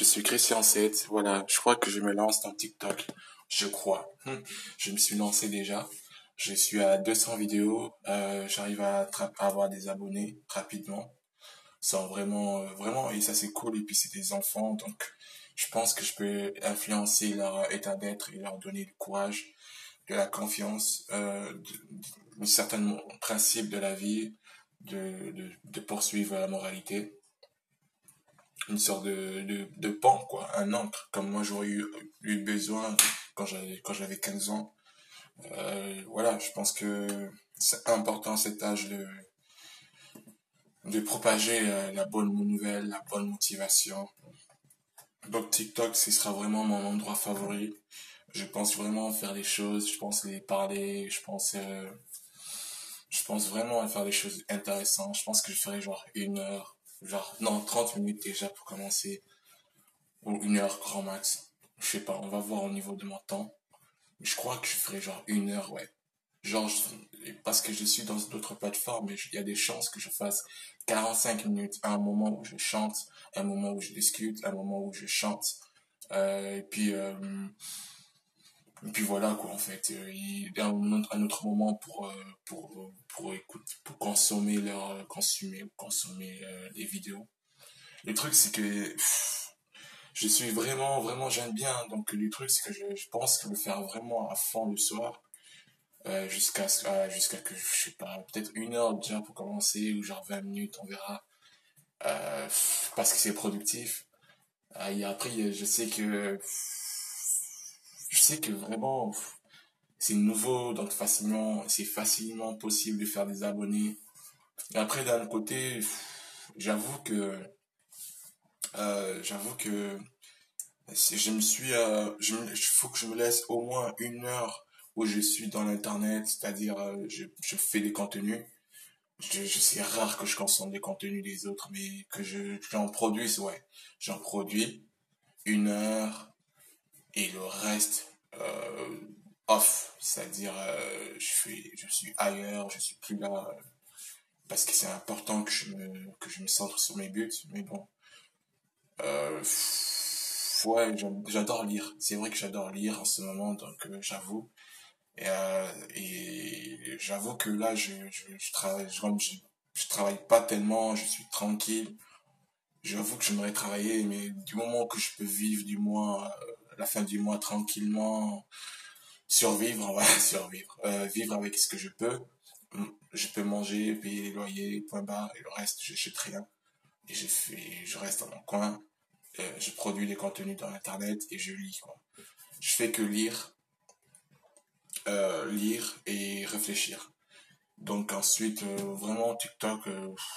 je suis Christian 7. Voilà, je crois que je me lance dans TikTok. Je crois. Je me suis lancé déjà. Je suis à 200 vidéos. Euh, J'arrive à, avoir des abonnés rapidement. Sans vraiment, euh, vraiment, et ça c'est cool. Et puis c'est des enfants, donc je pense que je peux influencer leur état d'être et leur donner du courage, de la confiance, euh, de, certains principes de la vie, de, de, de poursuivre la moralité une sorte de, de, de pan, quoi, un encre, comme moi j'aurais eu, eu besoin quand j'avais, quand j'avais 15 ans. Euh, voilà, je pense que c'est important cet âge de, de propager euh, la bonne nouvelle, la bonne motivation. Donc TikTok, ce sera vraiment mon endroit favori. Je pense vraiment faire des choses, je pense les parler, je pense, euh, je pense vraiment à faire des choses intéressantes. Je pense que je ferai genre une heure, genre, non, 30 minutes déjà pour commencer, ou une heure grand max. Je sais pas, on va voir au niveau de mon temps. Je crois que je ferai genre une heure, ouais. Genre, parce que je suis dans d'autres plateformes, il y a des chances que je fasse 45 minutes, un moment où je chante, un moment où je discute, un moment où je chante. Euh, et puis, euh, et puis voilà quoi en fait. Euh, il y a un autre, moment pour euh, pour pour écouter, pour consommer leur consommer consommer les vidéos. Le truc c'est que je suis vraiment, vraiment, j'aime bien. Donc, le truc, c'est que je, pense que le faire vraiment à fond le soir, euh, jusqu'à euh, que, je sais pas, peut-être une heure déjà pour commencer, ou genre 20 minutes, on verra. Euh, parce que c'est productif. Euh, et après, je sais que, je sais que vraiment, c'est nouveau, donc facilement, c'est facilement possible de faire des abonnés. Et après, d'un côté, j'avoue que, euh, j'avoue que je me suis, euh, faut que je me laisse au moins une heure où je suis dans l'internet, c'est-à-dire euh, je, je fais des contenus. Je, je c'est rare que je consomme des contenus des autres, mais que je j'en produise, ouais, j'en produis une heure et le reste euh, off, c'est-à-dire euh, je suis ailleurs, je suis plus là parce que c'est important que je me que je me centre sur mes buts, mais bon euh, ouais, j'adore lire. C'est vrai que j'adore lire en ce moment, donc euh, j'avoue. Et, euh, et j'avoue que là, je, je, travaille, je, je, travaille pas tellement, je suis tranquille. J'avoue que j'aimerais travailler, mais du moment que je peux vivre du mois, euh, la fin du mois tranquillement, survivre, va survivre, euh, vivre avec ce que je peux. Je peux manger, payer les loyers, point barre, et le reste, je n'achète rien. Et je fais, je reste dans mon coin euh, je produis des contenus dans Internet et je lis. Quoi. Je fais que lire, euh, lire et réfléchir. Donc ensuite, euh, vraiment TikTok,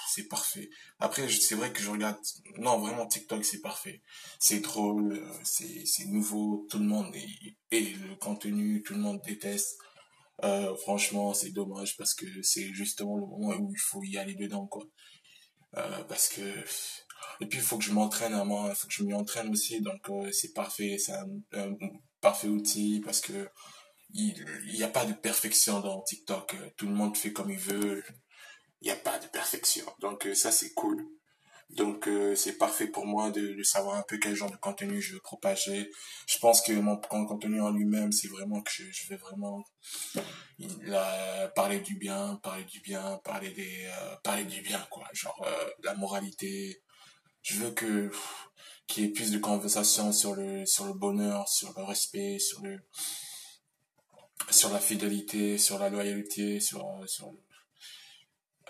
c'est parfait. Après, c'est vrai que je regarde... Non, vraiment TikTok, c'est parfait. C'est drôle, c'est c'est nouveau, tout le monde est... Et le contenu, tout le monde déteste. franchement, c'est dommage parce que c'est justement le moment où il faut y aller dedans, quoi. parce que et puis, il faut que je m'entraîne à moi, il faut que je m'y entraîne aussi. Donc, euh, c'est parfait, c'est un, parfait outil parce que il n'y a pas de perfection dans TikTok. Tout le monde fait comme il veut. Il n'y a pas de perfection. Donc, euh, ça, c'est cool. Donc, euh, c'est parfait pour moi de, savoir un peu quel genre de contenu je veux propager. Je pense que mon contenu en lui-même, c'est vraiment que je, je vais vraiment parler du bien, parler du bien, parler des, parler du bien, quoi. Genre, la moralité, je veux que qu'il y ait plus de conversations sur le sur le bonheur, sur le respect, sur le sur la fidélité, sur la loyauté, sur sur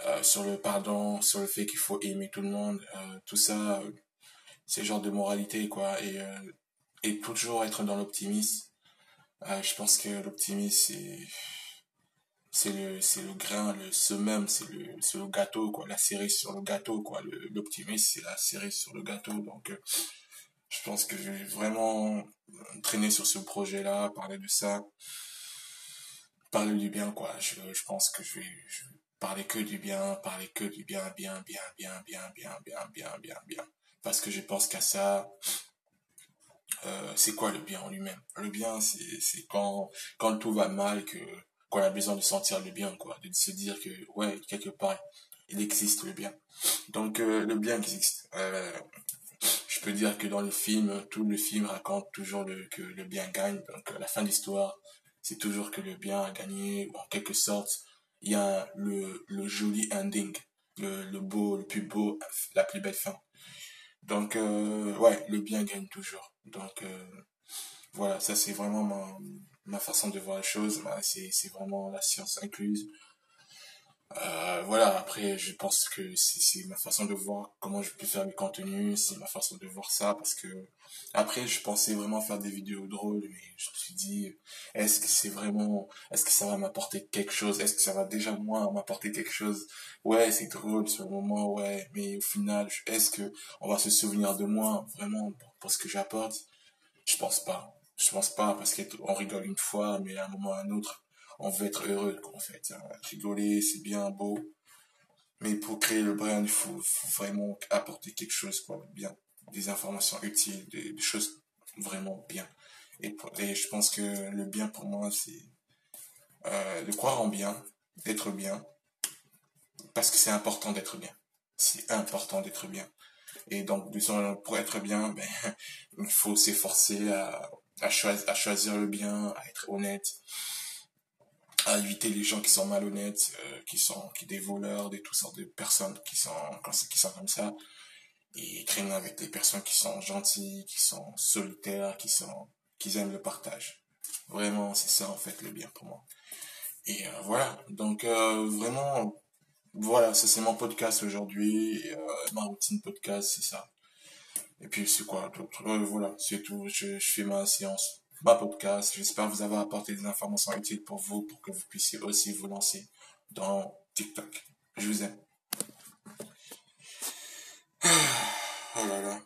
euh, sur le pardon, sur le fait qu'il faut aimer tout le monde, euh, tout ça, euh, c'est genre de moralité quoi. Et et toujours être dans l'optimisme. je pense que l'optimisme c'est c'est le c'est le grain le même c'est le c'est le gâteau quoi. La cerise sur le gâteau quoi. L'optimisme c'est la cerise sur le gâteau. Donc euh, je pense que je vais vraiment traîner sur ce projet là parler de ça parler du bien quoi je, je pense que je vais, parler que du bien parler que du bien bien bien bien bien bien bien bien bien bien parce que je pense qu'à ça euh, c'est quoi le bien en lui-même? Le bien c'est c'est quand quand tout va mal que qu'on a besoin de sentir le bien, quoi, de se dire que, ouais, quelque part, il existe le bien. Donc, euh, le bien existe. Euh, je peux dire que dans le film, tout le film raconte toujours le, que le bien gagne. Donc, la fin de l'histoire, c'est toujours que le bien a gagné, en quelque sorte, il y a le, le joli ending, le, le beau, le plus beau, la plus belle fin. Donc, euh, ouais, le bien gagne toujours. Donc, euh, voilà, ça c'est vraiment ma, ma façon de voir les choses. C'est vraiment la science incluse. Euh, voilà, après, je pense que c'est ma façon de voir comment je peux faire mes contenus, c'est ma façon de voir ça, parce que après, je pensais vraiment faire des vidéos drôles, mais je me suis dit, est-ce que c'est vraiment, est-ce que ça va m'apporter quelque chose, est-ce que ça va déjà moi m'apporter quelque chose? Ouais, c'est drôle le moment, ouais, mais au final, est-ce que on va se souvenir de moi vraiment pour, ce que j'apporte? Je pense pas. Je pense pas, parce qu'on rigole une fois, mais à un moment ou à un autre, on veut être heureux, en fait. Hein. Rigoler, c'est bien beau. Mais pour créer le brand, il faut, vraiment apporter quelque chose, quoi, bien. Des informations utiles, des, choses vraiment bien. Et, je pense que le bien pour moi, c'est euh, de croire en bien, d'être bien, parce que c'est important d'être bien. C'est important d'être bien. Et donc, pour être bien, ben, il faut s'efforcer à choisir le bien, à être honnête, à éviter les gens qui sont malhonnêtes, euh, qui sont qui des voleurs, des toutes sortes de personnes qui sont qui sont comme ça, et traîner avec des personnes qui sont gentilles, qui sont solitaires, qui sont qui aiment le partage. Vraiment, c'est ça en fait le bien pour moi. Et euh, voilà, donc euh, vraiment, voilà, ça c'est mon podcast aujourd'hui, ma routine podcast, c'est ça. Et puis c'est quoi Voilà, c'est tout. Je fais ma séance ma podcast. J'espère vous avoir apporté des informations utiles pour vous, pour que vous puissiez aussi vous lancer dans TikTok. Je vous aime. Oh là là.